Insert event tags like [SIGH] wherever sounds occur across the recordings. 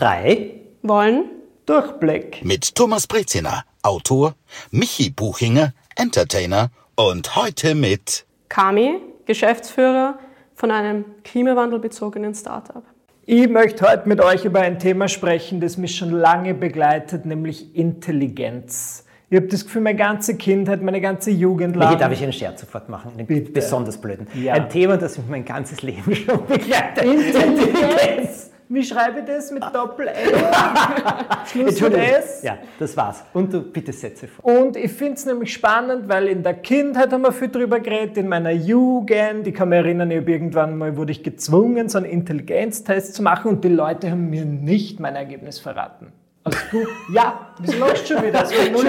drei wollen Durchblick mit Thomas Breziner, Autor, Michi Buchinger, Entertainer und heute mit Kami, Geschäftsführer von einem klimawandelbezogenen Startup. Ich möchte heute mit euch über ein Thema sprechen, das mich schon lange begleitet, nämlich Intelligenz. Ich habe das Gefühl, meine ganze Kindheit, meine ganze Jugend lang. Hier darf ich einen Scherz sofort machen, einen Bitte. besonders blöden. Ja. Ein Thema, das mich mein ganzes Leben [LAUGHS] schon begleitet. Intelligenz! Wie schreibe ich das mit Doppel-L? [LAUGHS] Schluss mit S? Ja, das war's. Und du bitte setze vor. Und ich finde es nämlich spannend, weil in der Kindheit haben wir viel drüber geredet, in meiner Jugend. Ich kann mich erinnern, ich habe irgendwann mal wurde ich gezwungen, so einen Intelligenztest zu machen und die Leute haben mir nicht mein Ergebnis verraten. Also du, [LAUGHS] ja, wieso läuft schon wieder? [LAUGHS] Das null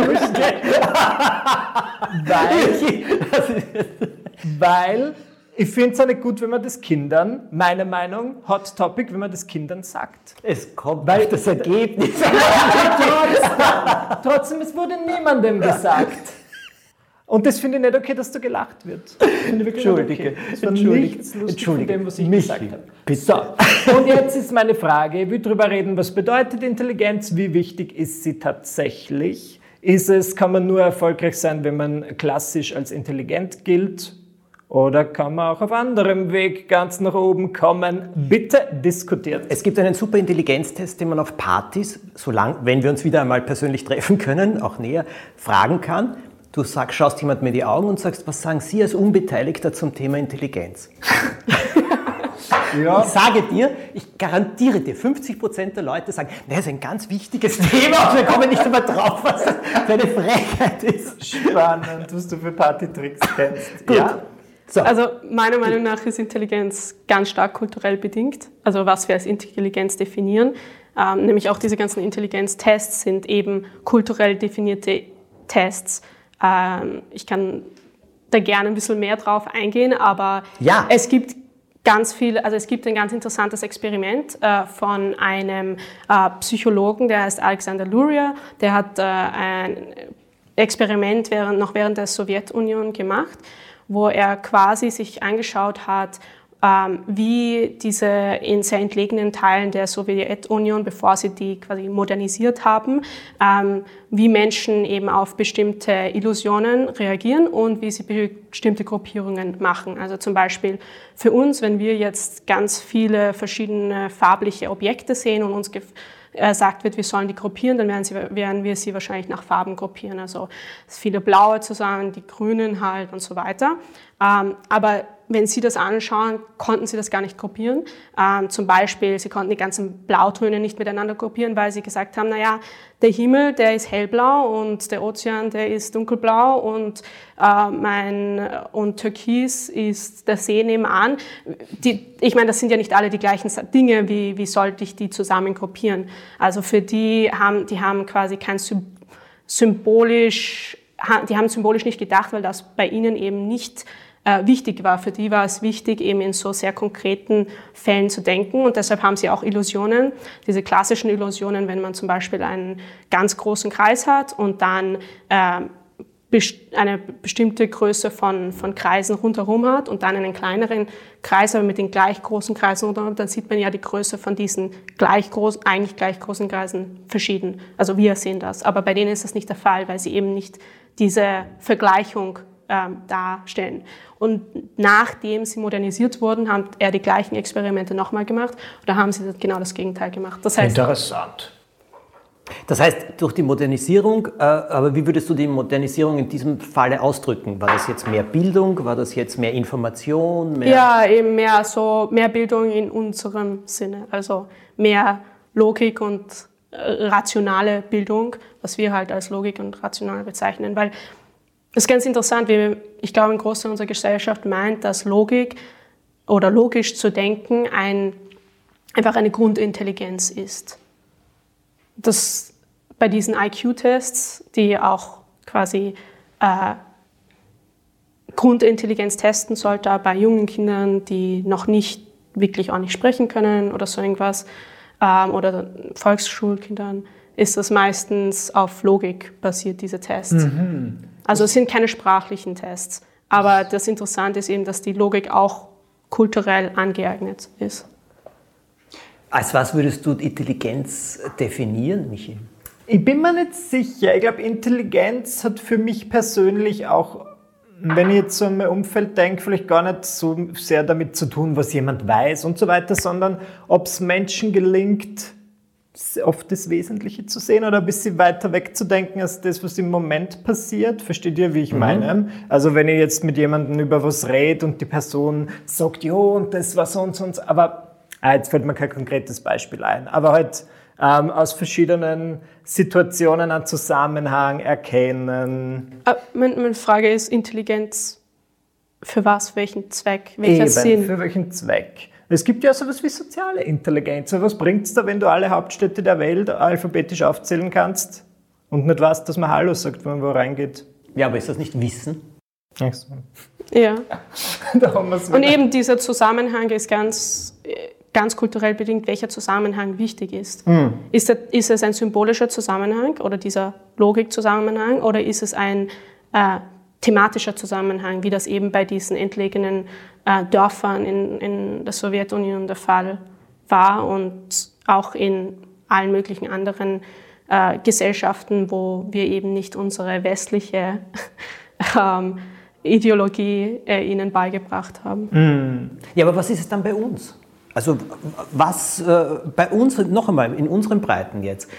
weil, weil ich finde es auch nicht gut, wenn man das Kindern, meine Meinung, Hot Topic, wenn man das Kindern sagt. Es kommt Weil- das Ergebnis. [LAUGHS] Trotzdem, trotzdem, es wurde niemandem gesagt. Und das finde ich nicht okay, dass da gelacht wird. [LAUGHS] Entschuldige, okay. Entschuldige, entschuldige. dem, was ich Michi, gesagt habe. bitte. So, und jetzt ist meine Frage, ich will darüber reden, was bedeutet Intelligenz, wie wichtig ist sie tatsächlich? Ist es, kann man nur erfolgreich sein, wenn man klassisch als intelligent gilt? Oder kann man auch auf anderem Weg ganz nach oben kommen? Bitte diskutiert. Es gibt einen super Intelligenztest, den man auf Partys, solange, wenn wir uns wieder einmal persönlich treffen können, auch näher, fragen kann. Du sag, schaust jemand mir in die Augen und sagst, was sagen Sie als Unbeteiligter zum Thema Intelligenz? Ja. Ich sage dir, ich garantiere dir, 50% der Leute sagen, das ist ein ganz wichtiges [LAUGHS] Thema und wir kommen nicht immer drauf, was das für eine Frechheit ist. Spannend, was du für Partytricks kennst. Gut. Ja. So. Also meiner Meinung nach ist Intelligenz ganz stark kulturell bedingt. Also was wir als Intelligenz definieren. Ähm, nämlich auch diese ganzen Intelligenztests sind eben kulturell definierte Tests. Ähm, ich kann da gerne ein bisschen mehr drauf eingehen, aber Ja. es gibt ganz viel, also es gibt ein ganz interessantes Experiment äh, von einem äh, Psychologen, der heißt Alexander Luria, der hat äh, ein Experiment während, noch während der Sowjetunion gemacht, wo er quasi sich angeschaut hat, ähm, wie diese in sehr entlegenen Teilen der Sowjetunion, bevor sie die quasi modernisiert haben, ähm, wie Menschen eben auf bestimmte Illusionen reagieren und wie sie bestimmte Gruppierungen machen. Also zum Beispiel für uns, wenn wir jetzt ganz viele verschiedene farbliche Objekte sehen und uns sagt wird, wir sollen die gruppieren, dann werden, sie, werden wir sie wahrscheinlich nach Farben gruppieren. Also viele blaue zusammen, die grünen halt und so weiter. Ähm, aber wenn Sie das anschauen, konnten Sie das gar nicht gruppieren. Ähm, zum Beispiel, Sie konnten die ganzen Blautöne nicht miteinander gruppieren, weil Sie gesagt haben, naja, der Himmel, der ist hellblau und der Ozean, der ist dunkelblau und, äh, mein, und Türkis ist der See nebenan. Die, ich meine, das sind ja nicht alle die gleichen Dinge, wie, wie sollte ich die zusammen gruppieren? Also für die haben, die haben quasi kein Sym symbolisch, die haben symbolisch nicht gedacht, weil das bei ihnen eben nicht äh, wichtig war. Für die war es wichtig, eben in so sehr konkreten Fällen zu denken und deshalb haben sie auch Illusionen, diese klassischen Illusionen, wenn man zum Beispiel einen ganz großen Kreis hat und dann äh, eine bestimmte Größe von, von Kreisen rundherum hat und dann einen kleineren Kreis, aber mit den gleich großen Kreisen rundherum, dann sieht man ja die Größe von diesen gleich groß, eigentlich gleich großen Kreisen verschieden. Also wir sehen das. Aber bei denen ist das nicht der Fall, weil sie eben nicht diese Vergleichung ähm, darstellen. Und nachdem sie modernisiert wurden, hat er die gleichen Experimente nochmal gemacht. Oder haben sie genau das Gegenteil gemacht. Das heißt, Interessant. Das heißt, durch die Modernisierung, äh, aber wie würdest du die Modernisierung in diesem Falle ausdrücken? War das jetzt mehr Bildung? War das jetzt mehr Information? Mehr Ja, eben mehr so mehr Bildung in unserem Sinne, also mehr Logik und äh, rationale Bildung, was wir halt als Logik und rational bezeichnen, weil es ist ganz interessant, wie ich glaube, ein Großteil unserer Gesellschaft meint, dass Logik oder logisch zu denken ein, einfach eine Grundintelligenz ist. Das bei diesen IQ-Tests, die auch quasi äh, Grundintelligenz testen sollte bei jungen Kindern, die noch nicht wirklich auch nicht sprechen können oder so irgendwas, ähm, oder Volksschulkindern, ist das meistens auf Logik basiert, diese Tests. Also es sind keine sprachlichen Tests. Aber das Interessante ist eben, dass die Logik auch kulturell angeeignet ist. Als was würdest du Intelligenz definieren, Michi? Ich bin mir nicht sicher. Ich glaube, Intelligenz hat für mich persönlich auch, wenn ich jetzt so an mein Umfeld denke, vielleicht gar nicht so sehr damit zu tun, was jemand weiß und so weiter, sondern ob es Menschen gelingt, oft das Wesentliche zu sehen oder ein bisschen weiter wegzudenken als das, was im Moment passiert. Versteht ihr, wie ich mhm. meine? Also wenn ich jetzt mit jemandem über was rede und die Person sagt, jo, und das war so und so, und so aber ah, jetzt fällt mir kein konkretes Beispiel ein, aber halt ähm, aus verschiedenen Situationen einen Zusammenhang erkennen. Äh, meine Frage ist, Intelligenz für was, welchen Zweck, welcher Eben, Sinn? für welchen Zweck? Es gibt ja sowas wie soziale Intelligenz. Was bringt es da, wenn du alle Hauptstädte der Welt alphabetisch aufzählen kannst und nicht weißt, dass man Hallo sagt, wenn man wo reingeht? Ja, aber ist das nicht Wissen? Ach so. Ja. [LAUGHS] und eben dieser Zusammenhang ist ganz, ganz kulturell bedingt, welcher Zusammenhang wichtig ist. Mhm. Ist, das, ist es ein symbolischer Zusammenhang oder dieser Logikzusammenhang oder ist es ein äh, thematischer Zusammenhang, wie das eben bei diesen entlegenen äh, Dörfern in, in der Sowjetunion der Fall war und auch in allen möglichen anderen äh, Gesellschaften, wo wir eben nicht unsere westliche [LAUGHS] ähm, Ideologie äh, ihnen beigebracht haben. Mm. Ja, aber was ist es dann bei uns? Also was äh, bei uns, noch einmal, in unseren Breiten jetzt,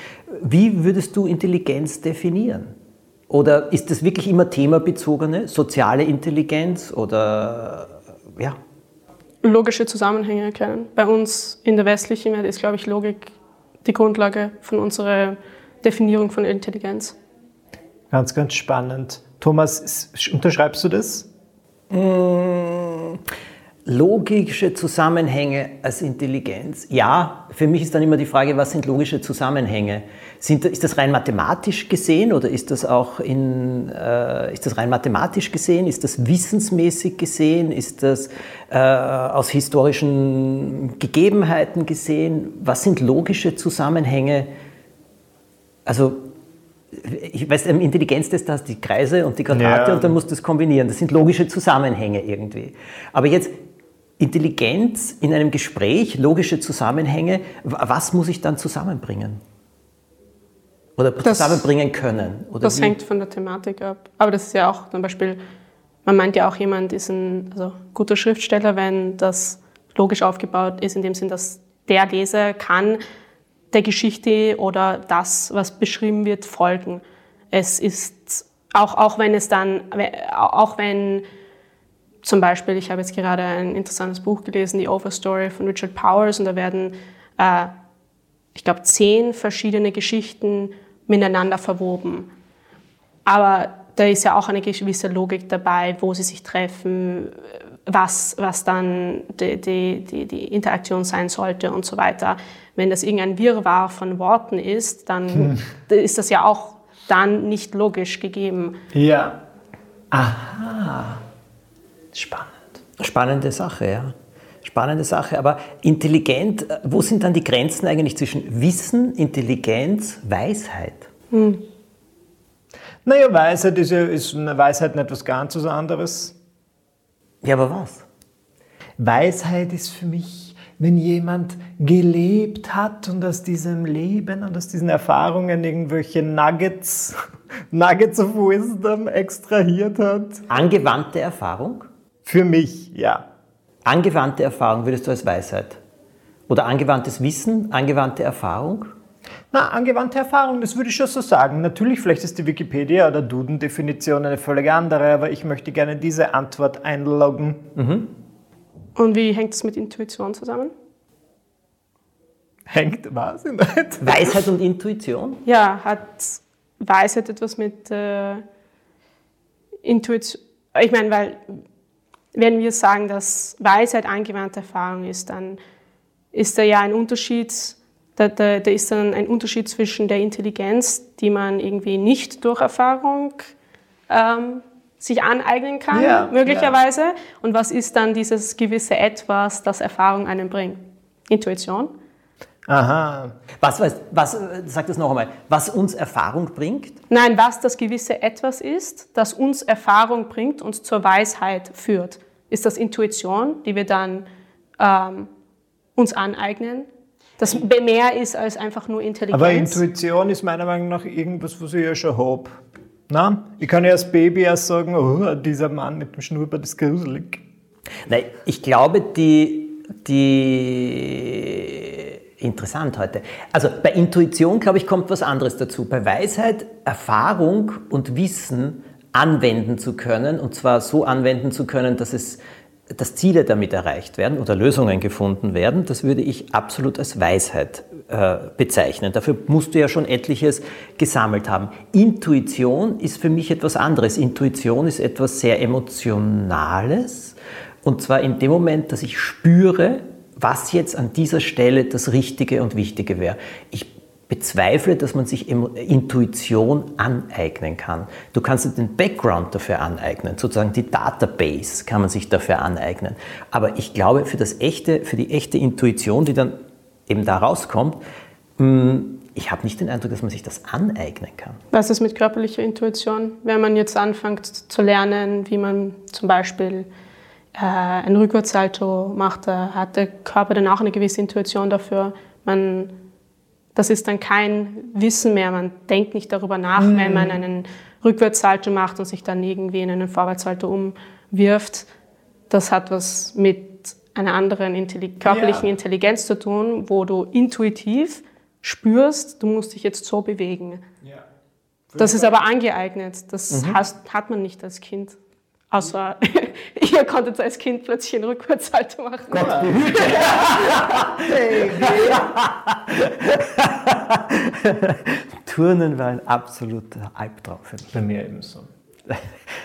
wie würdest du Intelligenz definieren? Oder ist das wirklich immer themabezogene, soziale Intelligenz oder ja? Logische Zusammenhänge erkennen. Bei uns in der westlichen Welt ist, glaube ich, Logik die Grundlage von unserer Definierung von Intelligenz. Ganz, ganz spannend. Thomas, unterschreibst du das? Mmh logische Zusammenhänge als Intelligenz. Ja, für mich ist dann immer die Frage, was sind logische Zusammenhänge? Sind, ist das rein mathematisch gesehen oder ist das auch in, äh, ist das rein mathematisch gesehen? Ist das wissensmäßig gesehen? Ist das äh, aus historischen Gegebenheiten gesehen? Was sind logische Zusammenhänge? Also ich weiß, im Intelligenztest hast du die Kreise und die Quadrate ja. und dann musst du es kombinieren. Das sind logische Zusammenhänge irgendwie. Aber jetzt Intelligenz in einem Gespräch, logische Zusammenhänge, was muss ich dann zusammenbringen? Oder das, zusammenbringen können? Oder das wie? hängt von der Thematik ab. Aber das ist ja auch zum Beispiel, man meint ja auch, jemand ist ein also, guter Schriftsteller, wenn das logisch aufgebaut ist, in dem Sinn, dass der Leser kann der Geschichte oder das, was beschrieben wird, folgen. Es ist, auch, auch wenn es dann, auch wenn zum Beispiel, ich habe jetzt gerade ein interessantes Buch gelesen, die Overstory von Richard Powers, und da werden, äh, ich glaube, zehn verschiedene Geschichten miteinander verwoben. Aber da ist ja auch eine gewisse Logik dabei, wo sie sich treffen, was, was dann die, die, die, die Interaktion sein sollte und so weiter. Wenn das irgendein Wirrwarr von Worten ist, dann [LAUGHS] hm. ist das ja auch dann nicht logisch gegeben. Ja. Aha. Spannend. Spannende Sache, ja. Spannende Sache. Aber intelligent, wo sind dann die Grenzen eigentlich zwischen Wissen, Intelligenz, Weisheit? Hm. Naja, Weisheit ist, ja, ist eine Weisheit nicht etwas ganz was anderes. Ja, aber was? Weisheit ist für mich, wenn jemand gelebt hat und aus diesem Leben und aus diesen Erfahrungen irgendwelche Nuggets, [LAUGHS] Nuggets of Wisdom extrahiert hat. Angewandte Erfahrung? Für mich, ja. Angewandte Erfahrung würdest du als Weisheit? Oder angewandtes Wissen, angewandte Erfahrung? Na, angewandte Erfahrung, das würde ich schon so sagen. Natürlich, vielleicht ist die Wikipedia oder Duden-Definition eine völlig andere, aber ich möchte gerne diese Antwort einloggen. Mhm. Und wie hängt es mit Intuition zusammen? Hängt was? Weisheit und Intuition? Ja, hat Weisheit etwas mit äh, Intuition. Ich meine, weil wenn wir sagen, dass Weisheit angewandte Erfahrung ist, dann ist da ja ein Unterschied, da, da, da, ist dann ein Unterschied zwischen der Intelligenz, die man irgendwie nicht durch Erfahrung ähm, sich aneignen kann, ja, möglicherweise, ja. und was ist dann dieses gewisse Etwas, das Erfahrung einem bringt? Intuition. Aha. Was, was, was, sag das noch einmal, was uns Erfahrung bringt? Nein, was das gewisse Etwas ist, das uns Erfahrung bringt und zur Weisheit führt. Ist das Intuition, die wir dann ähm, uns aneignen? das mehr ist als einfach nur Intelligenz. Aber Intuition ist meiner Meinung nach irgendwas, was ich ja schon habe. Na, ich kann ja als Baby erst sagen, oh, dieser Mann mit dem Schnurrbart ist gruselig. Nein, ich glaube, die, die interessant heute. Also bei Intuition, glaube ich, kommt was anderes dazu. Bei Weisheit, Erfahrung und Wissen anwenden zu können, und zwar so anwenden zu können, dass es dass Ziele damit erreicht werden oder Lösungen gefunden werden, das würde ich absolut als Weisheit äh, bezeichnen. Dafür musst du ja schon etliches gesammelt haben. Intuition ist für mich etwas anderes. Intuition ist etwas sehr Emotionales. Und zwar in dem Moment, dass ich spüre, was jetzt an dieser Stelle das Richtige und Wichtige wäre. Ich bezweifle, dass man sich Intuition aneignen kann. Du kannst den Background dafür aneignen, sozusagen die Database kann man sich dafür aneignen. Aber ich glaube, für, das echte, für die echte Intuition, die dann eben da rauskommt, hm, ich habe nicht den Eindruck, dass man sich das aneignen kann. Was ist mit körperlicher Intuition? Wenn man jetzt anfängt zu lernen, wie man zum Beispiel äh, ein Rückwärtssalto macht, hat der Körper dann auch eine gewisse Intuition dafür. Man das ist dann kein Wissen mehr. Man denkt nicht darüber nach, mhm. wenn man einen Rückwärtssalto macht und sich dann irgendwie in einen Vorwärtssalto umwirft. Das hat was mit einer anderen Intelli körperlichen ja. Intelligenz zu tun, wo du intuitiv spürst, du musst dich jetzt so bewegen. Ja. Das ist aber angeeignet. Das mhm. hast, hat man nicht als Kind. Außer [LAUGHS] ihr konntet als Kind plötzlich einen Rückwärtssalto machen. Gott behüte. [LAUGHS] Turnen war ein absoluter Albtraum für mich. Bei mir ebenso.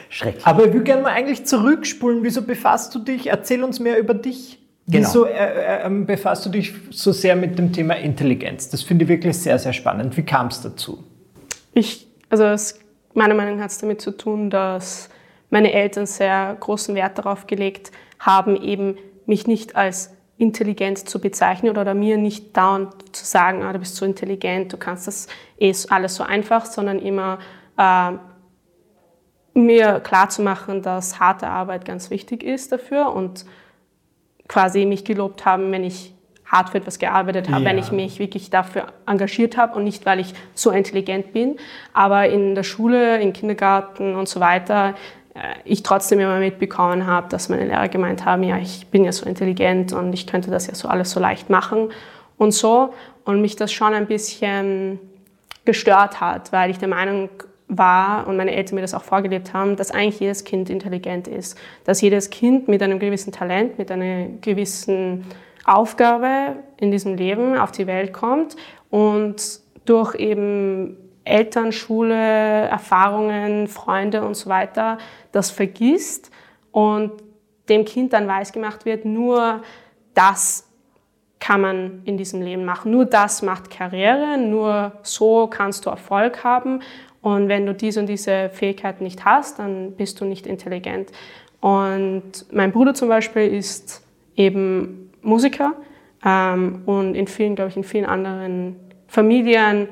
Schrecklich. Aber ich würde gerne mal eigentlich zurückspulen. Wieso befasst du dich? Erzähl uns mehr über dich. Genau. Wieso äh, äh, ähm, befasst du dich so sehr mit dem Thema Intelligenz? Das finde ich wirklich sehr, sehr spannend. Wie kam es dazu? Ich, also es, meiner Meinung nach hat es damit zu tun, dass meine Eltern sehr großen Wert darauf gelegt haben, eben mich nicht als intelligent zu bezeichnen oder mir nicht dauernd zu sagen, ah, du bist so intelligent, du kannst das eh alles so einfach, sondern immer äh, mir klarzumachen, dass harte Arbeit ganz wichtig ist dafür und quasi mich gelobt haben, wenn ich hart für etwas gearbeitet habe, ja. wenn ich mich wirklich dafür engagiert habe und nicht, weil ich so intelligent bin. Aber in der Schule, im Kindergarten und so weiter ich trotzdem immer mitbekommen habe, dass meine Lehrer gemeint haben, ja, ich bin ja so intelligent und ich könnte das ja so alles so leicht machen und so. Und mich das schon ein bisschen gestört hat, weil ich der Meinung war und meine Eltern mir das auch vorgelebt haben, dass eigentlich jedes Kind intelligent ist. Dass jedes Kind mit einem gewissen Talent, mit einer gewissen Aufgabe in diesem Leben auf die Welt kommt und durch eben Eltern, Schule, Erfahrungen, Freunde und so weiter das vergisst und dem Kind dann weiß gemacht wird, nur das kann man in diesem Leben machen. Nur das macht Karriere, nur so kannst du Erfolg haben. Und wenn du diese und diese Fähigkeiten nicht hast, dann bist du nicht intelligent. Und mein Bruder zum Beispiel ist eben Musiker ähm, und in vielen, glaube ich, in vielen anderen Familien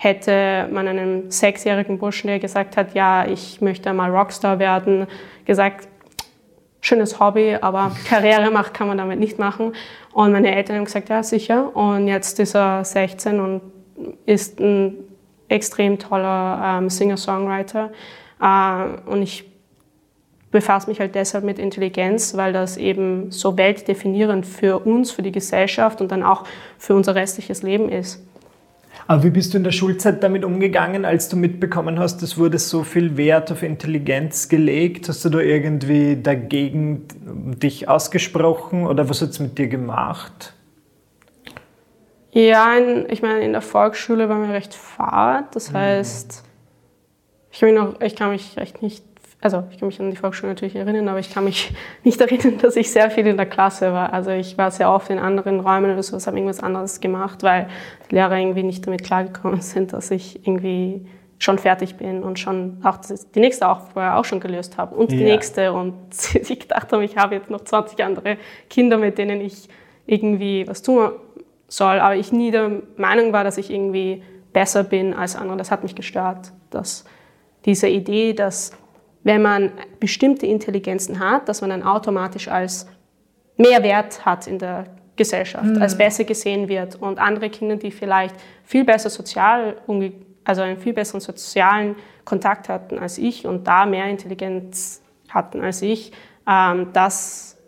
hätte man einem sechsjährigen Burschen, der gesagt hat, ja, ich möchte mal Rockstar werden, gesagt, schönes Hobby, aber [LAUGHS] Karriere macht kann man damit nicht machen. Und meine Eltern haben gesagt, ja, sicher. Und jetzt ist er 16 und ist ein extrem toller ähm, Singer-Songwriter. Äh, und ich befasse mich halt deshalb mit Intelligenz, weil das eben so weltdefinierend für uns, für die Gesellschaft und dann auch für unser restliches Leben ist. Aber wie bist du in der Schulzeit damit umgegangen, als du mitbekommen hast, es wurde so viel Wert auf Intelligenz gelegt? Hast du da irgendwie dagegen dich ausgesprochen oder was hat es mit dir gemacht? Ja, in, ich meine, in der Volksschule war mir recht fad. Das mhm. heißt, ich kann, mich noch, ich kann mich recht nicht also ich kann mich an die Volksschule natürlich erinnern, aber ich kann mich [LAUGHS] nicht erinnern, dass ich sehr viel in der Klasse war. Also ich war sehr oft in anderen Räumen oder sowas, habe irgendwas anderes gemacht, weil die Lehrer irgendwie nicht damit klargekommen [LAUGHS] sind, dass ich irgendwie schon fertig bin und schon auch die nächste Aufgabe auch schon gelöst habe und die ja. nächste und [LAUGHS] ich gedacht habe, ich habe jetzt noch 20 andere Kinder, mit denen ich irgendwie was tun soll, aber ich nie der Meinung war, dass ich irgendwie besser bin als andere. Das hat mich gestört, dass diese Idee, dass wenn man bestimmte Intelligenzen hat, dass man dann automatisch als mehr Wert hat in der Gesellschaft, mhm. als besser gesehen wird und andere Kinder, die vielleicht viel besser sozial, also einen viel besseren sozialen Kontakt hatten als ich und da mehr Intelligenz hatten als ich, ähm, dass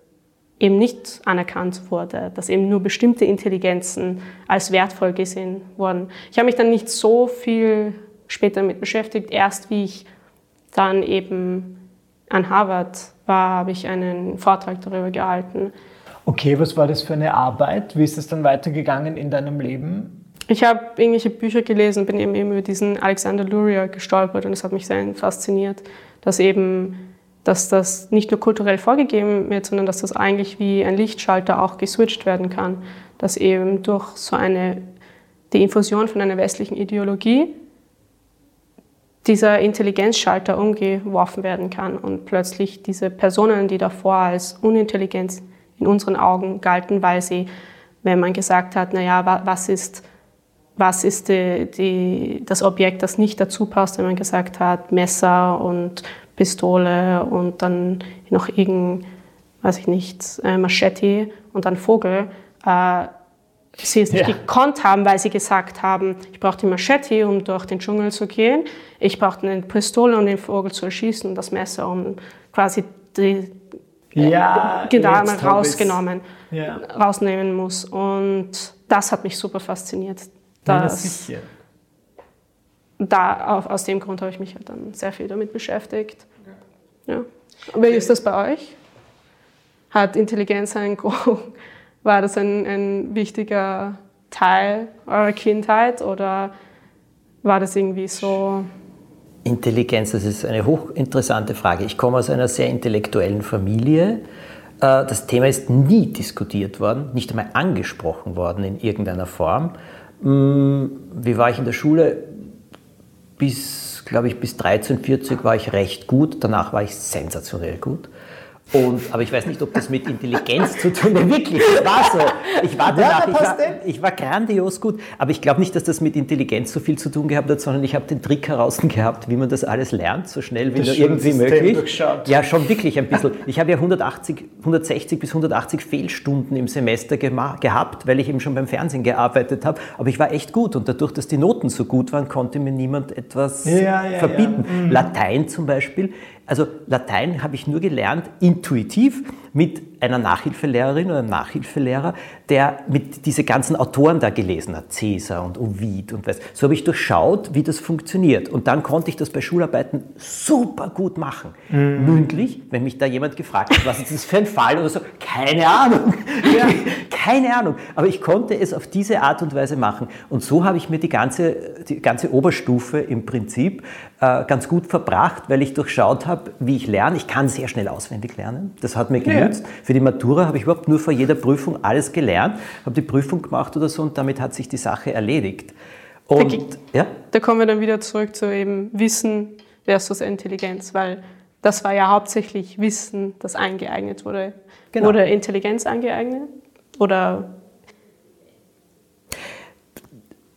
eben nicht anerkannt wurde, dass eben nur bestimmte Intelligenzen als wertvoll gesehen wurden. Ich habe mich dann nicht so viel später damit beschäftigt. Erst wie ich dann eben an Harvard war, habe ich einen Vortrag darüber gehalten. Okay, was war das für eine Arbeit? Wie ist es dann weitergegangen in deinem Leben? Ich habe irgendwelche Bücher gelesen, bin eben, eben über diesen Alexander Luria gestolpert und es hat mich sehr fasziniert, dass eben dass das nicht nur kulturell vorgegeben wird, sondern dass das eigentlich wie ein Lichtschalter auch geswitcht werden kann, dass eben durch so eine die Infusion von einer westlichen Ideologie dieser Intelligenzschalter umgeworfen werden kann und plötzlich diese Personen, die davor als unintelligent in unseren Augen galten, weil sie, wenn man gesagt hat, naja, was ist, was ist die, die, das Objekt, das nicht dazu passt, wenn man gesagt hat, Messer und Pistole und dann noch irgendein, weiß ich nicht, äh, Machete und dann Vogel, äh, sie es nicht ja. gekonnt haben, weil sie gesagt haben, ich brauche die Machete, um durch den Dschungel zu gehen, ich brauche eine Pistole, um den Vogel zu erschießen und das Messer, um quasi die ja, Gedärme rausgenommen, ja. rausnehmen muss. Und das hat mich super fasziniert. Dass, ja, da, aus dem Grund habe ich mich halt dann sehr viel damit beschäftigt. Ja. Wie ist das bei euch? Hat Intelligenz ein war das ein, ein wichtiger Teil eurer Kindheit oder war das irgendwie so? Intelligenz, das ist eine hochinteressante Frage. Ich komme aus einer sehr intellektuellen Familie. Äh, das Thema ist nie diskutiert worden, nicht einmal angesprochen worden in irgendeiner Form. Hm, wie war ich in der Schule? Bis, glaube ich, bis 13, 40 war ich recht gut. Danach war ich sensationell gut. Und, aber ich weiß nicht, ob das mit Intelligenz zu tun hat. Wirklich, das war so. Ich war danach, ich war, ich war grandios gut. Aber ich glaube nicht, dass das mit Intelligenz so viel zu tun gehabt hat, sondern ich habe den Trick heraus [LAUGHS] gehabt, wie man das alles lernt, so schnell wie nur irgendwie möglich. Ja, schon wirklich ein bisschen. Ich habe ja 180, 160 bis 180 Fehlstunden im Semester gehabt, weil ich eben schon beim Fernsehen gearbeitet habe. Aber ich war echt gut und dadurch, dass die Noten so gut waren, konnte mir niemand etwas ja, ja, verbieten. Ja. Mhm. Latein zum Beispiel also Latein habe ich nur gelernt intuitiv mit einer Nachhilfelehrerin oder einem Nachhilfelehrer, der mit diese ganzen Autoren da gelesen hat, Caesar und Ovid und was. So habe ich durchschaut, wie das funktioniert. Und dann konnte ich das bei Schularbeiten super gut machen. Mhm. Mündlich, wenn mich da jemand gefragt hat, was ist das für ein Fall oder so, keine Ahnung. [LAUGHS] Ja. keine Ahnung. Aber ich konnte es auf diese Art und Weise machen. Und so habe ich mir die ganze, die ganze Oberstufe im Prinzip äh, ganz gut verbracht, weil ich durchschaut habe, wie ich lerne. Ich kann sehr schnell auswendig lernen. Das hat mir genützt. Ja. Für die Matura habe ich überhaupt nur vor jeder Prüfung alles gelernt, habe die Prüfung gemacht oder so und damit hat sich die Sache erledigt. Und, da, ja? da kommen wir dann wieder zurück zu eben Wissen versus Intelligenz, weil das war ja hauptsächlich Wissen, das eingeeignet wurde. Genau. Wurde Intelligenz angeeignet? Oder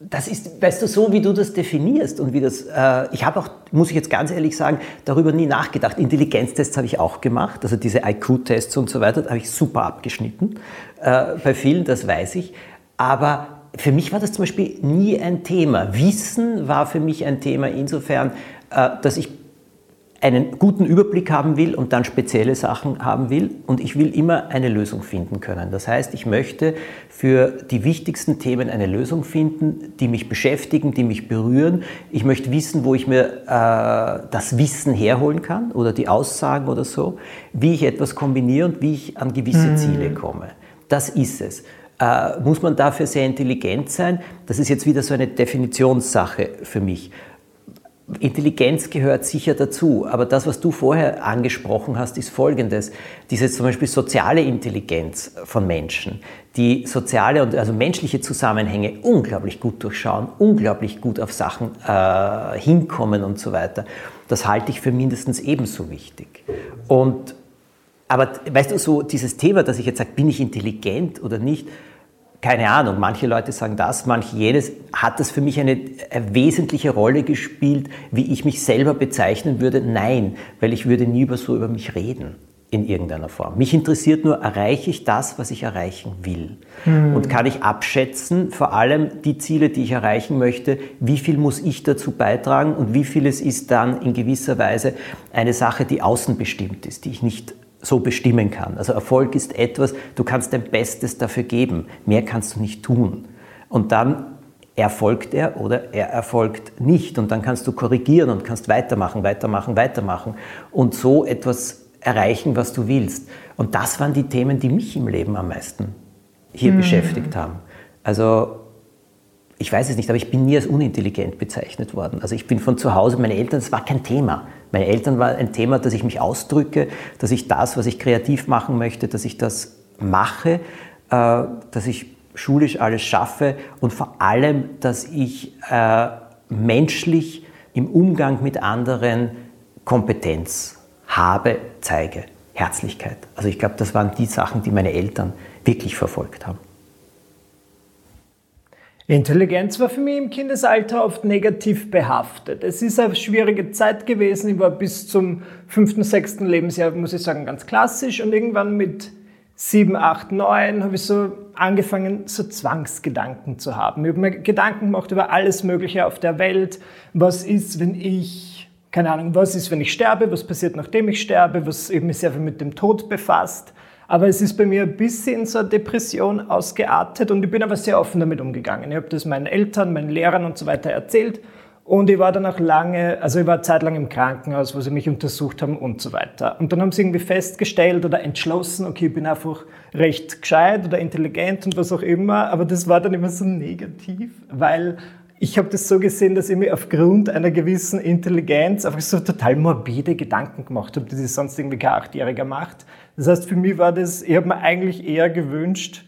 das ist, weißt du, so wie du das definierst und wie das, äh, ich habe auch, muss ich jetzt ganz ehrlich sagen, darüber nie nachgedacht. Intelligenztests habe ich auch gemacht, also diese IQ-Tests und so weiter, habe ich super abgeschnitten. Äh, bei vielen, das weiß ich. Aber für mich war das zum Beispiel nie ein Thema. Wissen war für mich ein Thema insofern, äh, dass ich einen guten Überblick haben will und dann spezielle Sachen haben will und ich will immer eine Lösung finden können. Das heißt, ich möchte für die wichtigsten Themen eine Lösung finden, die mich beschäftigen, die mich berühren. Ich möchte wissen, wo ich mir äh, das Wissen herholen kann oder die Aussagen oder so, wie ich etwas kombiniere und wie ich an gewisse mhm. Ziele komme. Das ist es. Äh, muss man dafür sehr intelligent sein? Das ist jetzt wieder so eine Definitionssache für mich. Intelligenz gehört sicher dazu, aber das, was du vorher angesprochen hast, ist Folgendes. Diese zum Beispiel soziale Intelligenz von Menschen, die soziale und also menschliche Zusammenhänge unglaublich gut durchschauen, unglaublich gut auf Sachen äh, hinkommen und so weiter, das halte ich für mindestens ebenso wichtig. Und, aber weißt du, so dieses Thema, dass ich jetzt sage, bin ich intelligent oder nicht, keine Ahnung, manche Leute sagen das, manche jenes, hat das für mich eine, eine, wesentliche Rolle gespielt, wie ich mich selber bezeichnen würde? Nein, weil ich würde nie über so über mich reden. in irgendeiner Form. Mich interessiert nur, erreiche ich das, was ich erreichen will? Mhm. Und kann ich abschätzen, vor allem die Ziele, die ich erreichen möchte, wie viel muss ich dazu beitragen und wie vieles ist dann in gewisser Weise eine Sache, die außenbestimmt ist, die ich nicht so bestimmen kann. Also Erfolg ist etwas, du kannst dein Bestes dafür geben, mehr kannst du nicht tun. Und dann erfolgt er oder er erfolgt nicht. Und dann kannst du korrigieren und kannst weitermachen, weitermachen, weitermachen und so etwas erreichen, was du willst. Und das waren die Themen, die mich im Leben am meisten hier mhm. beschäftigt haben. Also ich weiß es nicht, aber ich bin nie als unintelligent bezeichnet worden. Also ich bin von zu Hause, meine Eltern, das war kein Thema. Meine Eltern war ein Thema, dass ich mich ausdrücke, dass ich das, was ich kreativ machen möchte, dass ich das mache, äh, dass ich schulisch alles schaffe und vor allem, dass ich äh, menschlich im Umgang mit anderen Kompetenz habe, zeige. Herzlichkeit. Also ich glaube, das waren die Sachen, die meine Eltern wirklich verfolgt haben. Intelligenz war für mich im Kindesalter oft negativ behaftet. Es ist eine schwierige Zeit gewesen. Ich war bis zum fünften, sechsten Lebensjahr, muss ich sagen, ganz klassisch. Und irgendwann mit sieben, acht, neun habe ich so angefangen, so Zwangsgedanken zu haben. Ich habe mir Gedanken gemacht über alles Mögliche auf der Welt. Was ist, wenn ich keine Ahnung, was ist, wenn ich sterbe, was passiert, nachdem ich sterbe, was eben sehr viel mit dem Tod befasst. Aber es ist bei mir ein bisschen so eine Depression ausgeartet und ich bin aber sehr offen damit umgegangen. Ich habe das meinen Eltern, meinen Lehrern und so weiter erzählt und ich war dann auch lange, also ich war zeitlang im Krankenhaus, wo sie mich untersucht haben und so weiter. Und dann haben sie irgendwie festgestellt oder entschlossen, okay, ich bin einfach recht gescheit oder intelligent und was auch immer, aber das war dann immer so negativ, weil ich habe das so gesehen, dass ich mir aufgrund einer gewissen Intelligenz einfach so total morbide Gedanken gemacht habe, die sich sonst irgendwie kein Achtjähriger macht. Das heißt, für mich war das, ich habe mir eigentlich eher gewünscht,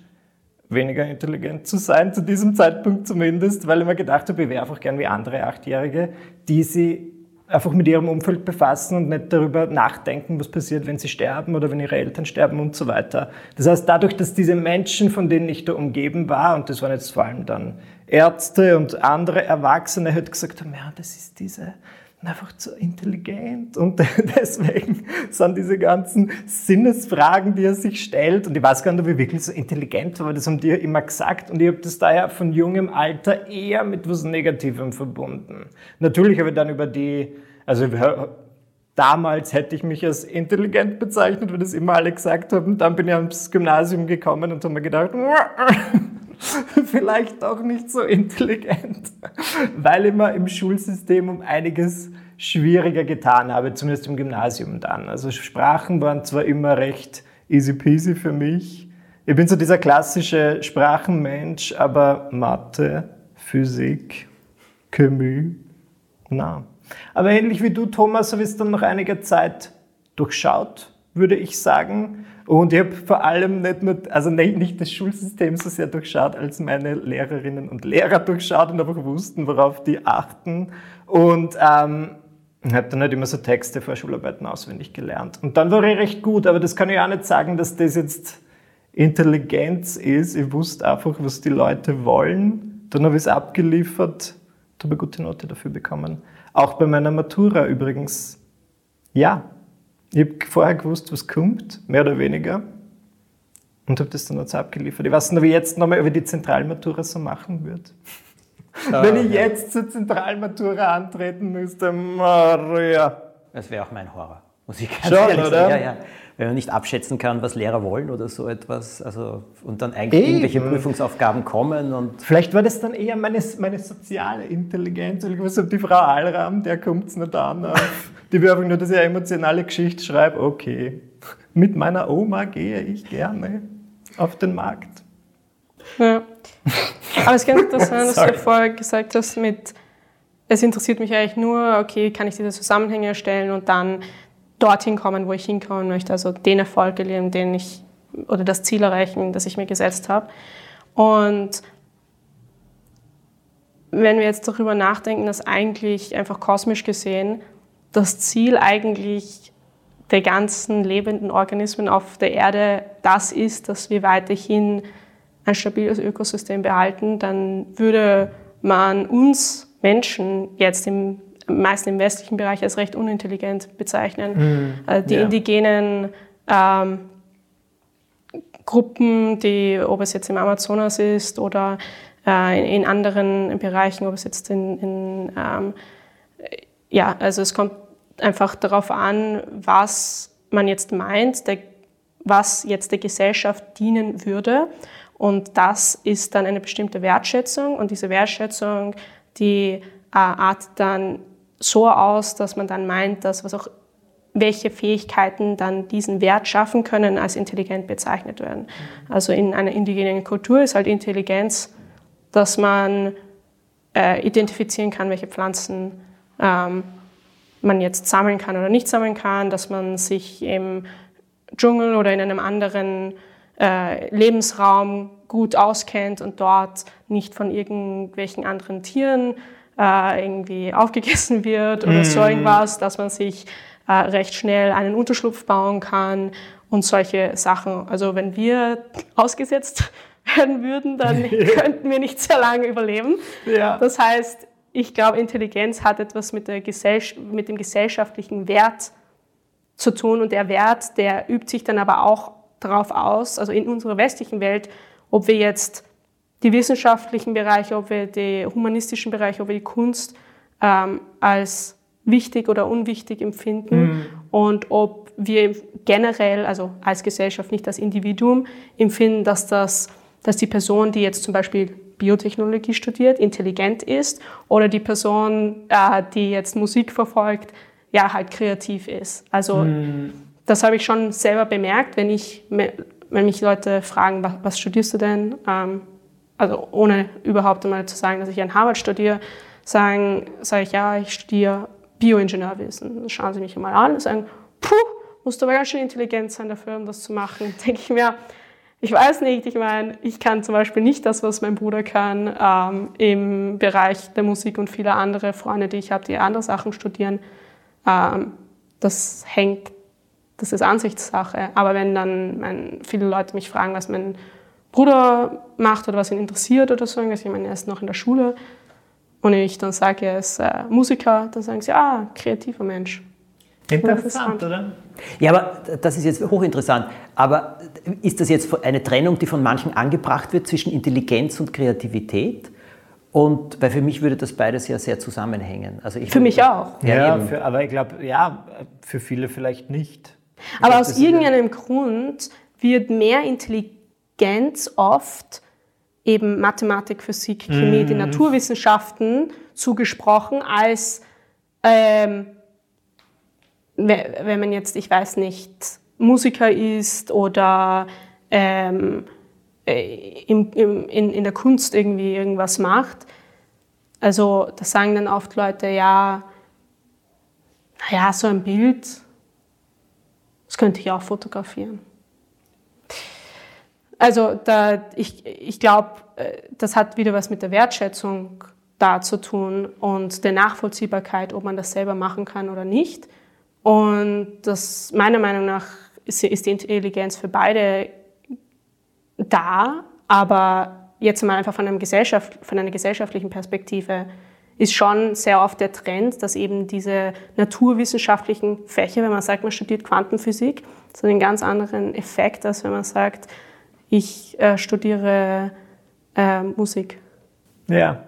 weniger intelligent zu sein, zu diesem Zeitpunkt zumindest, weil ich mir gedacht habe, ich wäre einfach gern wie andere Achtjährige, die sie einfach mit ihrem Umfeld befassen und nicht darüber nachdenken, was passiert, wenn sie sterben oder wenn ihre Eltern sterben und so weiter. Das heißt, dadurch, dass diese Menschen, von denen ich da umgeben war, und das waren jetzt vor allem dann Ärzte und andere Erwachsene, halt gesagt ja, das ist diese einfach zu intelligent und [LAUGHS] deswegen sind diese ganzen Sinnesfragen, die er sich stellt und ich weiß gar nicht, ob ich wirklich so intelligent war, das haben die ja immer gesagt und ich habe das daher von jungem Alter eher mit was Negativem verbunden. Natürlich habe ich dann über die, also damals hätte ich mich als intelligent bezeichnet, weil das immer alle gesagt haben, dann bin ich ans Gymnasium gekommen und habe mir gedacht, [LAUGHS] [LAUGHS] vielleicht auch nicht so intelligent, weil ich mir im Schulsystem um einiges schwieriger getan habe, zumindest im Gymnasium dann. Also Sprachen waren zwar immer recht easy peasy für mich. Ich bin so dieser klassische Sprachenmensch, aber Mathe, Physik, Chemie, na. Aber ähnlich wie du, Thomas, habe ich es dann nach einiger Zeit durchschaut, würde ich sagen. Und ich habe vor allem nicht nur, also nicht das Schulsystem so sehr durchschaut, als meine Lehrerinnen und Lehrer durchschaut und einfach wussten, worauf die achten. Und ähm, habe dann halt immer so Texte vor Schularbeiten auswendig gelernt. Und dann war ich recht gut, aber das kann ich auch nicht sagen, dass das jetzt Intelligenz ist. Ich wusste einfach, was die Leute wollen. Dann habe ich es abgeliefert, habe eine gute Note dafür bekommen. Auch bei meiner Matura übrigens. Ja, ich habe vorher gewusst, was kommt, mehr oder weniger. Und habe das dann jetzt abgeliefert. Ich weiß nicht, ob ich jetzt nochmal über die Zentralmatura so machen würde. Ah, Wenn ich jetzt zur Zentralmatura antreten müsste, Maria. Das wäre auch mein Horror, muss ich ganz Schon, ehrlich sagen. Ja, ja. Wenn man nicht abschätzen kann, was Lehrer wollen oder so etwas, also und dann eigentlich Eben. irgendwelche Prüfungsaufgaben kommen und. Vielleicht war das dann eher meine, meine soziale Intelligenz. Ich weiß, ob die Frau Alram, der kommt es nicht an. die einfach nur, dass ich eine emotionale Geschichte schreibe. Okay, mit meiner Oma gehe ich gerne auf den Markt. Ja. Aber es ist ganz interessant, dass du [LAUGHS] vorher gesagt hast, mit, es interessiert mich eigentlich nur, okay, kann ich diese Zusammenhänge erstellen und dann dorthin kommen, wo ich hinkommen möchte, also den Erfolg erleben, den ich, oder das Ziel erreichen, das ich mir gesetzt habe. Und wenn wir jetzt darüber nachdenken, dass eigentlich einfach kosmisch gesehen das Ziel eigentlich der ganzen lebenden Organismen auf der Erde das ist, dass wir weiterhin ein stabiles Ökosystem behalten, dann würde man uns Menschen jetzt im meisten im westlichen Bereich als recht unintelligent bezeichnen. Mhm. Die ja. indigenen ähm, Gruppen, die, ob es jetzt im Amazonas ist oder äh, in, in, anderen Bereichen, ob es jetzt in, in ähm, ja, also es kommt einfach darauf an, was man jetzt meint, der, was jetzt der Gesellschaft dienen würde. Und das ist dann eine bestimmte Wertschätzung. Und diese Wertschätzung, die äh, artet dann so aus, dass man dann meint, dass was auch welche Fähigkeiten dann diesen Wert schaffen können, als intelligent bezeichnet werden. Also in einer indigenen Kultur ist halt Intelligenz, dass man äh, identifizieren kann, welche Pflanzen ähm, man jetzt sammeln kann oder nicht sammeln kann, dass man sich im Dschungel oder in einem anderen äh, Lebensraum gut auskennt und dort nicht von irgendwelchen anderen Tieren äh, irgendwie aufgegessen wird oder mm. so irgendwas, dass man sich äh, recht schnell einen Unterschlupf bauen kann und solche Sachen. Also wenn wir ausgesetzt [LAUGHS] werden würden, dann [LAUGHS] könnten wir nicht sehr lange überleben. Ja. Das heißt, ich glaube, Intelligenz hat etwas mit, der mit dem gesellschaftlichen Wert zu tun und der Wert, der übt sich dann aber auch darauf aus, also in unserer westlichen Welt, ob wir jetzt die wissenschaftlichen Bereiche, ob wir die humanistischen Bereiche, ob wir die Kunst ähm, als wichtig oder unwichtig empfinden mhm. und ob wir generell, also als Gesellschaft, nicht als Individuum, empfinden, dass, das, dass die Person, die jetzt zum Beispiel Biotechnologie studiert, intelligent ist oder die Person, äh, die jetzt Musik verfolgt, ja, halt kreativ ist. Also mhm. das habe ich schon selber bemerkt, wenn, ich, wenn mich Leute fragen, was, studierst du denn? Ähm, also ohne überhaupt einmal zu sagen, dass ich an Harvard studiere, sagen, sage ich, ja, ich studiere Bioingenieurwesen. Dann schauen sie mich mal an und sagen, puh, musst du aber ganz schön intelligent sein dafür, um das zu machen. [LAUGHS] Denke ich mir, ich weiß nicht, ich meine, ich kann zum Beispiel nicht das, was mein Bruder kann ähm, im Bereich der Musik und viele andere Freunde, die ich habe, die andere Sachen studieren. Ähm, das hängt, das ist Ansichtssache. Aber wenn dann mein, viele Leute mich fragen, was mein Bruder macht oder was ihn interessiert oder so, ich meine, er ist noch in der Schule, und ich dann sage, er ist äh, Musiker, dann sagen sie, ah, kreativer Mensch. Interessant, oder? Ja, aber das ist jetzt hochinteressant. Aber ist das jetzt eine Trennung, die von manchen angebracht wird zwischen Intelligenz und Kreativität? Und weil für mich würde das beides ja sehr zusammenhängen. Also für mich auch. Ja, ja für, aber ich glaube, ja, für viele vielleicht nicht. Ich aber glaub, aus irgendeinem Grund wird mehr Intelligenz oft eben Mathematik, Physik, Chemie, mm. die Naturwissenschaften zugesprochen als ähm, wenn man jetzt, ich weiß nicht, Musiker ist oder ähm, äh, im, in, in der Kunst irgendwie irgendwas macht. Also da sagen dann oft Leute, ja, naja, so ein Bild, das könnte ich auch fotografieren. Also da, ich, ich glaube, äh, das hat wieder was mit der Wertschätzung da zu tun und der Nachvollziehbarkeit, ob man das selber machen kann oder nicht. Und das, meiner Meinung nach ist, ist die Intelligenz für beide da, aber jetzt mal einfach von, Gesellschaft, von einer gesellschaftlichen Perspektive ist schon sehr oft der Trend, dass eben diese naturwissenschaftlichen Fächer, wenn man sagt, man studiert Quantenphysik, so einen ganz anderen Effekt, als wenn man sagt, ich äh, studiere äh, Musik. Ja.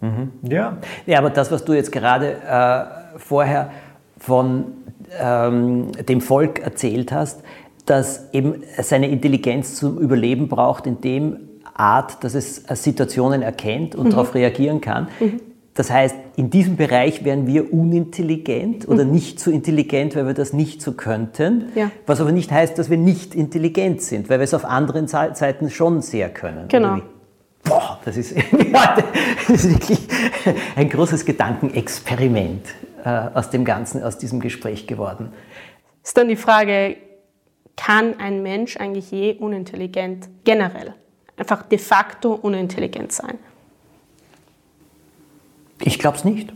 Mhm. Ja. Ja, aber das, was du jetzt gerade äh, vorher von ähm, dem Volk erzählt hast, dass eben seine Intelligenz zum Überleben braucht in dem Art, dass es Situationen erkennt und mhm. darauf reagieren kann. Mhm. Das heißt, in diesem Bereich wären wir unintelligent oder mhm. nicht so intelligent, weil wir das nicht so könnten. Ja. Was aber nicht heißt, dass wir nicht intelligent sind, weil wir es auf anderen Seiten schon sehr können. Genau. Boah, das ist, [LAUGHS] das ist wirklich ein großes Gedankenexperiment äh, aus dem Ganzen, aus diesem Gespräch geworden. Ist dann die Frage, kann ein Mensch eigentlich je unintelligent generell, einfach de facto unintelligent sein? Ich glaube es nicht.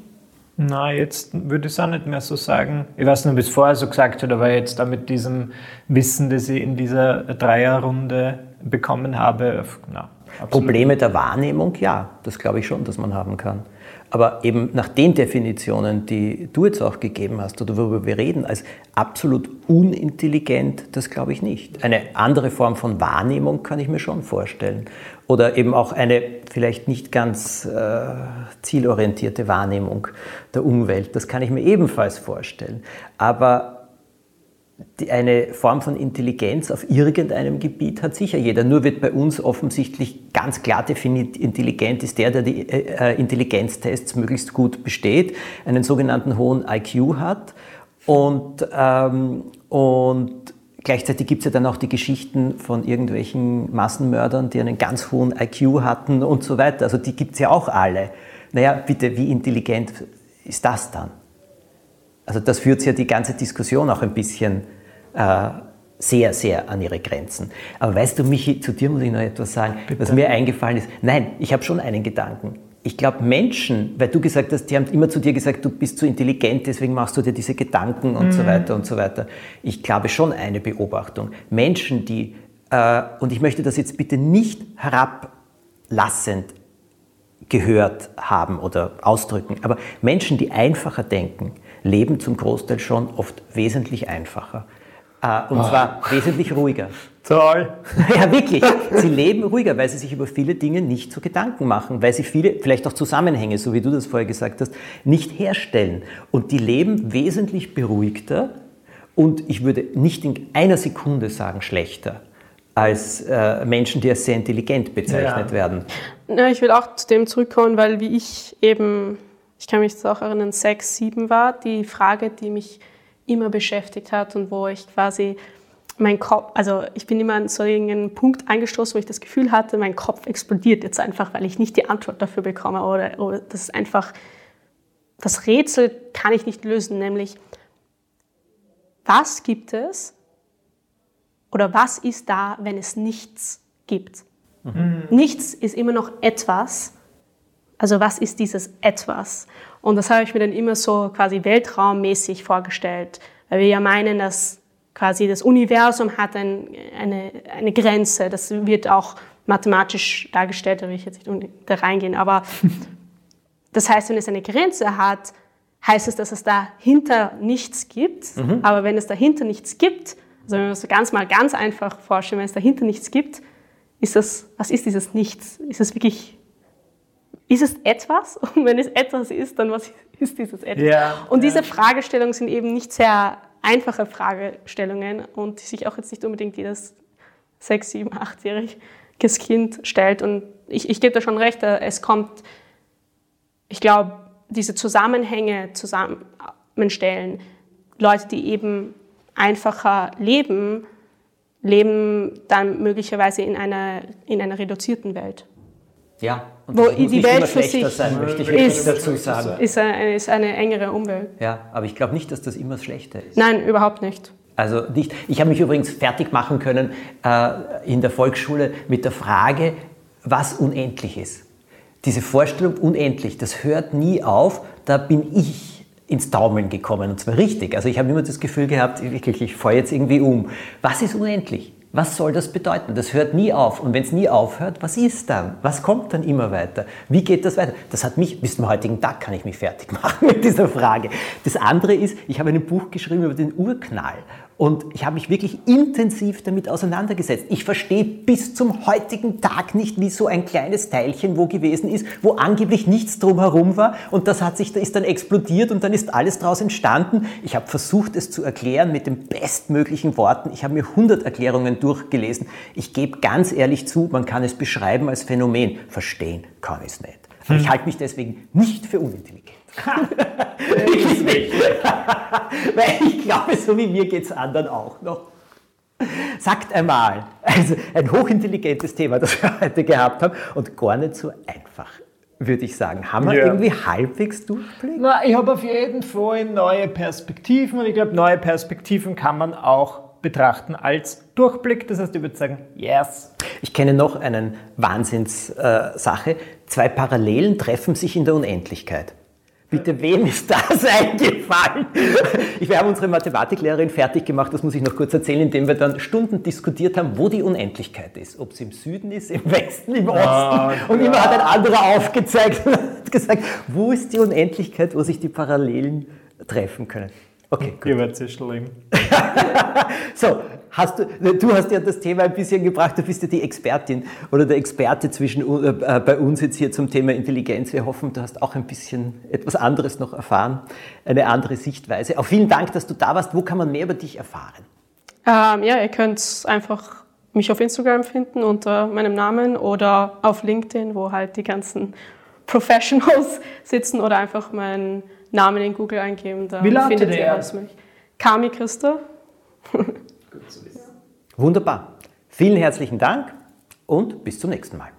Na, jetzt würde ich es auch nicht mehr so sagen. Ich weiß nicht, ob ich es vorher so gesagt habe, aber jetzt da mit diesem Wissen, das ich in dieser Dreierrunde bekommen habe, na, Probleme der Wahrnehmung, ja, das glaube ich schon, dass man haben kann. Aber eben nach den Definitionen, die du jetzt auch gegeben hast oder worüber wir reden, als absolut unintelligent, das glaube ich nicht. Eine andere Form von Wahrnehmung kann ich mir schon vorstellen. Oder eben auch eine vielleicht nicht ganz äh, zielorientierte Wahrnehmung der Umwelt, das kann ich mir ebenfalls vorstellen. Aber eine Form von Intelligenz auf irgendeinem Gebiet hat sicher jeder. Nur wird bei uns offensichtlich ganz klar definiert, intelligent ist der, der die äh, äh Intelligenztests möglichst gut besteht, einen sogenannten hohen IQ hat und, ähm, und Gleichzeitig gibt es ja dann auch die Geschichten von irgendwelchen Massenmördern, die einen ganz hohen IQ hatten und so weiter. Also die gibt es ja auch alle. Naja, bitte, wie intelligent ist das dann? Also das führt ja die ganze Diskussion auch ein bisschen äh, sehr, sehr an ihre Grenzen. Aber weißt du, Michi, zu dir muss ich noch etwas sagen, Bitte? was mir eingefallen ist. Nein, ich habe schon einen Gedanken. Ich glaube, Menschen, weil du gesagt hast, die haben immer zu dir gesagt, du bist zu intelligent, deswegen machst du dir diese Gedanken und mhm. so weiter und so weiter. Ich glaube schon eine Beobachtung. Menschen, die, äh, und ich möchte das jetzt bitte nicht herablassend gehört haben oder ausdrücken, aber Menschen, die einfacher denken, leben zum Großteil schon oft wesentlich einfacher. Äh, und oh. zwar wesentlich ruhiger. [LAUGHS] Toll. [LAUGHS] Ja, wirklich. Sie leben ruhiger, weil sie sich über viele Dinge nicht so Gedanken machen, weil sie viele, vielleicht auch Zusammenhänge, so wie du das vorher gesagt hast, nicht herstellen. Und die leben wesentlich beruhigter und ich würde nicht in einer Sekunde sagen schlechter als äh, Menschen, die als sehr intelligent bezeichnet ja. werden. Ja, ich will auch zu dem zurückkommen, weil wie ich eben ich kann mich auch erinnern, sechs, sieben war die Frage, die mich immer beschäftigt hat und wo ich quasi mein Kopf, also ich bin immer an so einen Punkt eingestoßen, wo ich das Gefühl hatte, mein Kopf explodiert jetzt einfach, weil ich nicht die Antwort dafür bekomme oder, oder das ist einfach, das Rätsel kann ich nicht lösen, nämlich was gibt es oder was ist da, wenn es nichts gibt? Mhm. Nichts ist immer noch etwas, also was ist dieses etwas? Und das habe ich mir dann immer so quasi weltraummäßig vorgestellt, weil wir ja meinen, dass quasi das Universum hat ein, eine, eine Grenze. Das wird auch mathematisch dargestellt, da will ich jetzt nicht da reingehen. Aber [LAUGHS] das heißt, wenn es eine Grenze hat, heißt es, dass es dahinter nichts gibt. Mhm. Aber wenn es dahinter nichts gibt, also wenn wir es ganz mal ganz einfach vorstellen, wenn es dahinter nichts gibt, ist das, was ist dieses Nichts? Ist es wirklich ist es etwas? [LAUGHS] Und wenn es etwas ist, dann was ist dieses etwas? Ja, und diese ja. Fragestellungen sind eben nicht sehr einfache Fragestellungen und die sich auch jetzt nicht unbedingt jedes sechs, sieben, achtjähriges Kind stellt. Und ich, ich gebe da schon recht, äh, es kommt, ich glaube, diese Zusammenhänge zusammenstellen, Leute, die eben einfacher leben, leben dann möglicherweise in einer, in einer reduzierten Welt. Ja, und wo die Welt für sich sein, möchte ich ist, dazu sagen. Ist eine, ist eine engere Umwelt. Ja, aber ich glaube nicht, dass das immer das Schlechte ist. Nein, überhaupt nicht. Also nicht. Ich habe mich übrigens fertig machen können äh, in der Volksschule mit der Frage, was unendlich ist. Diese Vorstellung unendlich, das hört nie auf. Da bin ich ins Taumeln gekommen und zwar richtig. Also ich habe immer das Gefühl gehabt, wirklich, ich fahre jetzt irgendwie um. Was ist unendlich? Was soll das bedeuten? Das hört nie auf. Und wenn es nie aufhört, was ist dann? Was kommt dann immer weiter? Wie geht das weiter? Das hat mich, bis zum heutigen Tag kann ich mich fertig [LAUGHS] machen mit dieser Frage. Das andere ist, ich habe ein Buch geschrieben über den Urknall. Und ich habe mich wirklich intensiv damit auseinandergesetzt. Ich verstehe bis zum heutigen Tag nicht, wie so ein kleines Teilchen wo gewesen ist, wo angeblich nichts drumherum war und das hat sich, da ist dann explodiert und dann ist alles daraus entstanden. Ich habe versucht, es zu erklären mit den bestmöglichen Worten. Ich habe mir 100 Erklärungen durchgelesen. Ich gebe ganz ehrlich zu, man kann es beschreiben als Phänomen. Verstehen kann ich es nicht. Aber ich halte mich deswegen nicht für unintelligent. [LAUGHS] [LAUGHS] Weil ich glaube, so wie mir geht es anderen auch noch. Sagt einmal, also ein hochintelligentes Thema, das wir heute gehabt haben und gar nicht so einfach, würde ich sagen. Haben wir ja. irgendwie halbwegs Durchblick? Na, ich habe auf jeden Fall neue Perspektiven und ich glaube, neue Perspektiven kann man auch betrachten als Durchblick. Das heißt, ich würde sagen, yes. Ich kenne noch eine Wahnsinnssache. Zwei Parallelen treffen sich in der Unendlichkeit. Bitte, wem ist das [LAUGHS] eingefallen? Ich, wir haben unsere Mathematiklehrerin fertig gemacht, das muss ich noch kurz erzählen, indem wir dann Stunden diskutiert haben, wo die Unendlichkeit ist. Ob es im Süden ist, im Westen, im Osten. Oh, und immer hat ein anderer aufgezeigt und gesagt, wo ist die Unendlichkeit, wo sich die Parallelen treffen können. Okay, gut. Ihr werdet es schlimm. [LAUGHS] so, hast du, du hast ja das Thema ein bisschen gebracht, du bist ja die Expertin oder der Experte zwischen, äh, bei uns jetzt hier zum Thema Intelligenz. Wir hoffen, du hast auch ein bisschen etwas anderes noch erfahren, eine andere Sichtweise. Auch vielen Dank, dass du da warst. Wo kann man mehr über dich erfahren? Ähm, ja, ihr könnt einfach mich auf Instagram finden unter meinem Namen oder auf LinkedIn, wo halt die ganzen [LAUGHS] Professionals sitzen oder einfach meinen Namen in Google eingeben. Da Wie lautet findet ihr alles mich. Kami Christa. [LAUGHS] Wunderbar. Vielen herzlichen Dank und bis zum nächsten Mal.